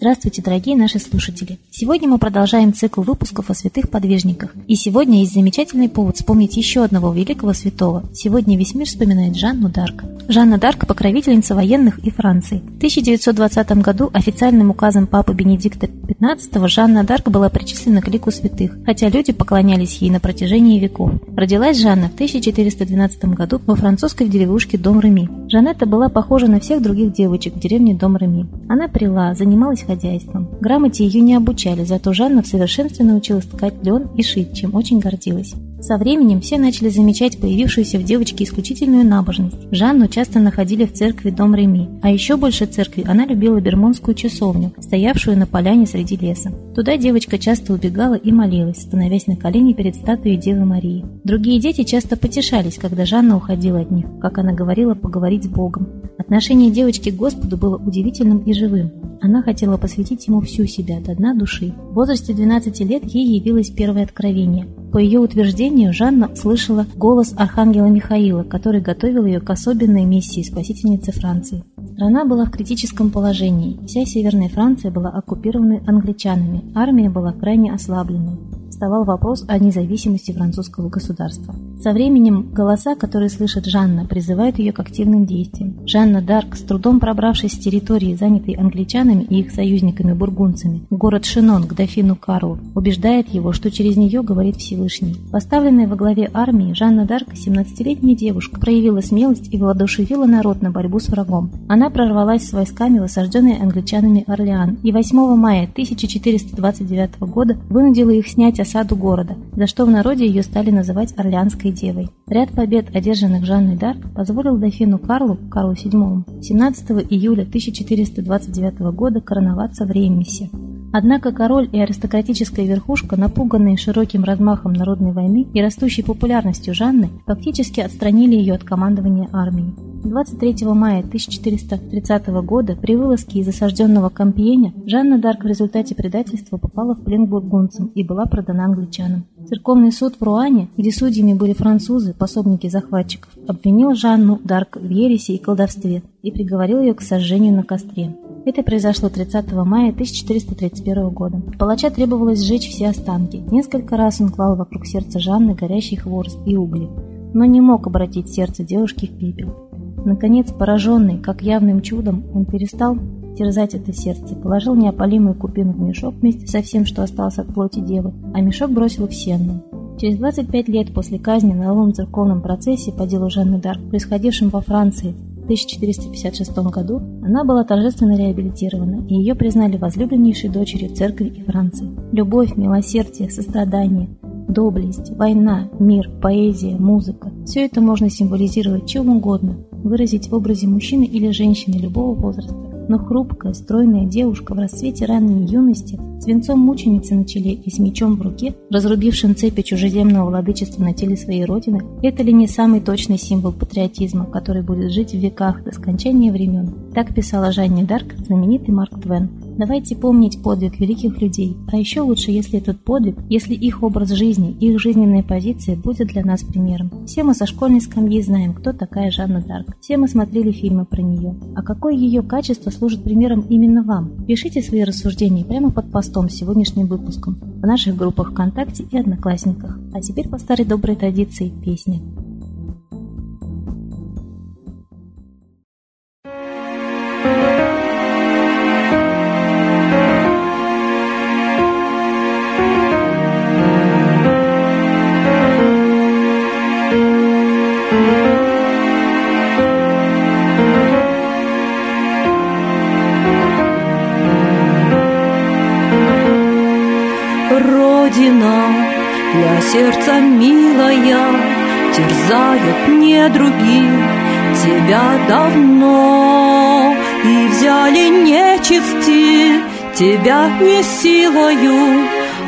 Здравствуйте, дорогие наши слушатели! Сегодня мы продолжаем цикл выпусков о святых подвижниках. И сегодня есть замечательный повод вспомнить еще одного великого святого. Сегодня весь мир вспоминает Жанну Дарк. Жанна Дарк – покровительница военных и Франции. В 1920 году официальным указом Папы Бенедикта XV Жанна Дарк была причислена к лику святых, хотя люди поклонялись ей на протяжении веков. Родилась Жанна в 1412 году во французской деревушке Дом Реми. Жанетта была похожа на всех других девочек в деревне Дом Реми. Она прила, занималась хозяйством. Грамоте ее не обучали, зато Жанна в совершенстве научилась ткать лен и шить, чем очень гордилась. Со временем все начали замечать появившуюся в девочке исключительную набожность. Жанну часто находили в церкви Дом Реми, а еще больше церкви она любила Бермонскую часовню, стоявшую на поляне среди леса. Туда девочка часто убегала и молилась, становясь на колени перед статуей Девы Марии. Другие дети часто потешались, когда Жанна уходила от них, как она говорила, поговорить с Богом. Отношение девочки к Господу было удивительным и живым. Она хотела посвятить ему всю себя, до дна души. В возрасте 12 лет ей явилось первое откровение. По ее утверждению, Жанна слышала голос архангела Михаила, который готовил ее к особенной миссии спасительницы Франции. Страна была в критическом положении. Вся Северная Франция была оккупирована англичанами, армия была крайне ослабленной вставал вопрос о независимости французского государства. Со временем голоса, которые слышит Жанна, призывают ее к активным действиям. Жанна Дарк, с трудом пробравшись с территории, занятой англичанами и их союзниками-бургунцами, город Шинон к дофину Карлу, убеждает его, что через нее говорит Всевышний. Поставленная во главе армии, Жанна Дарк, 17-летняя девушка, проявила смелость и воодушевила народ на борьбу с врагом. Она прорвалась с войсками в англичанами Орлеан и 8 мая 1429 года вынудила их снять осаду города, за что в народе ее стали называть Орлеанской девой. Ряд побед, одержанных Жанной Дарк, позволил дофину Карлу, Карлу VII, 17 июля 1429 года короноваться в Реймисе. Однако король и аристократическая верхушка, напуганные широким размахом народной войны и растущей популярностью Жанны, фактически отстранили ее от командования армией. 23 мая 1430 года при вылазке из осажденного Кампьеня Жанна Дарк в результате предательства попала в плен бургунцам и была продана англичанам. Церковный суд в Руане, где судьями были французы, пособники захватчиков, обвинил Жанну Дарк в ереси и колдовстве и приговорил ее к сожжению на костре. Это произошло 30 мая 1431 года. Палача требовалось сжечь все останки. Несколько раз он клал вокруг сердца Жанны горящий хворост и угли, но не мог обратить сердце девушки в пепел. Наконец, пораженный, как явным чудом, он перестал терзать это сердце, положил неопалимую купину в мешок вместе со всем, что осталось от плоти девы, а мешок бросил в сенну. Через 25 лет после казни на новом церковном процессе по делу Жанны Дарк, происходившем во Франции 1456 году, она была торжественно реабилитирована, и ее признали возлюбленнейшей дочерью церкви и Франции. Любовь, милосердие, сострадание, доблесть, война, мир, поэзия, музыка – все это можно символизировать чем угодно, выразить в образе мужчины или женщины любого возраста. Но хрупкая, стройная девушка в расцвете ранней юности, с венцом мученицы на челе и с мечом в руке, разрубившим цепи чужеземного владычества на теле своей родины, это ли не самый точный символ патриотизма, который будет жить в веках до скончания времен? Так писала Жанне Дарк знаменитый Марк Твен, Давайте помнить подвиг великих людей, а еще лучше, если этот подвиг, если их образ жизни, их жизненная позиция будет для нас примером. Все мы со школьной скамьи знаем, кто такая Жанна Дарк. Все мы смотрели фильмы про нее. А какое ее качество служит примером именно вам? Пишите свои рассуждения прямо под постом с сегодняшним выпуском в наших группах ВКонтакте и Одноклассниках. А теперь по старой доброй традиции песня. Сердца милая терзают недруги Тебя давно. И взяли нечисти Тебя не силою,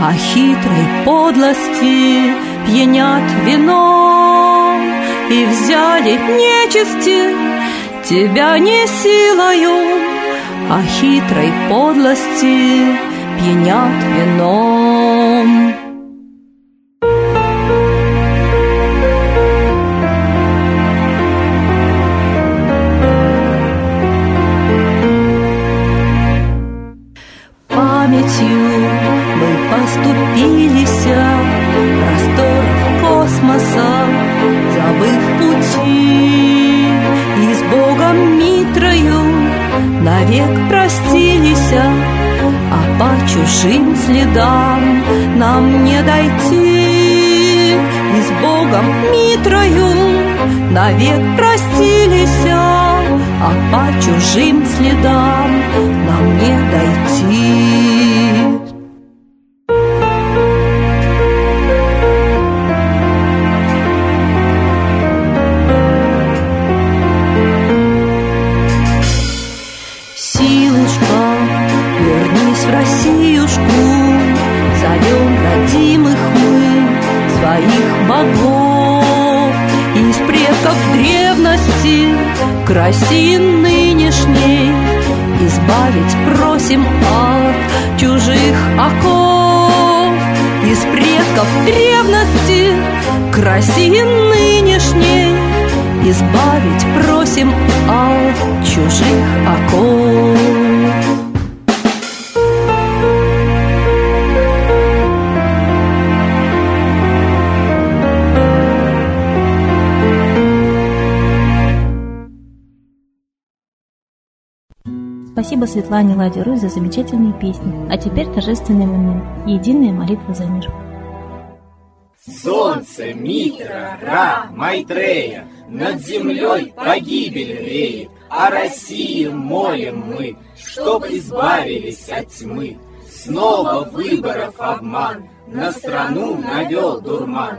а хитрой подлости Пьянят вино. И взяли нечисти Тебя не силою, а хитрой подлости Пьянят вином навек простилися, А по чужим следам нам не дойти. И с Богом Митрою навек простилися, А по чужим следам нам не дойти. К России нынешней. Избавить просим от чужих оков. Из предков древности к нынешней. Избавить просим от чужих оков Спасибо Светлане Ладе Русь за замечательные песни. А теперь торжественный момент. Единая молитва за мир. Солнце, Митра, Ра, Майтрея, Над землей погибель реет, О России молим мы, Чтоб избавились от тьмы. Снова выборов обман, На страну навел дурман,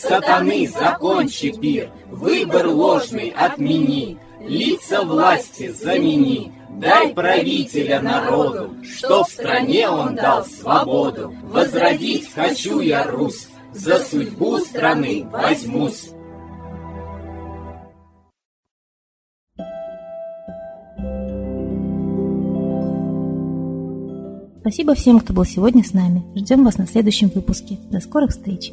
Сатаны, закончи пир, Выбор ложный отмени, Лица власти замени, Дай правителя народу, что в стране он дал свободу. Возродить хочу я Русь, за судьбу страны возьмусь. Спасибо всем, кто был сегодня с нами. Ждем вас на следующем выпуске. До скорых встреч!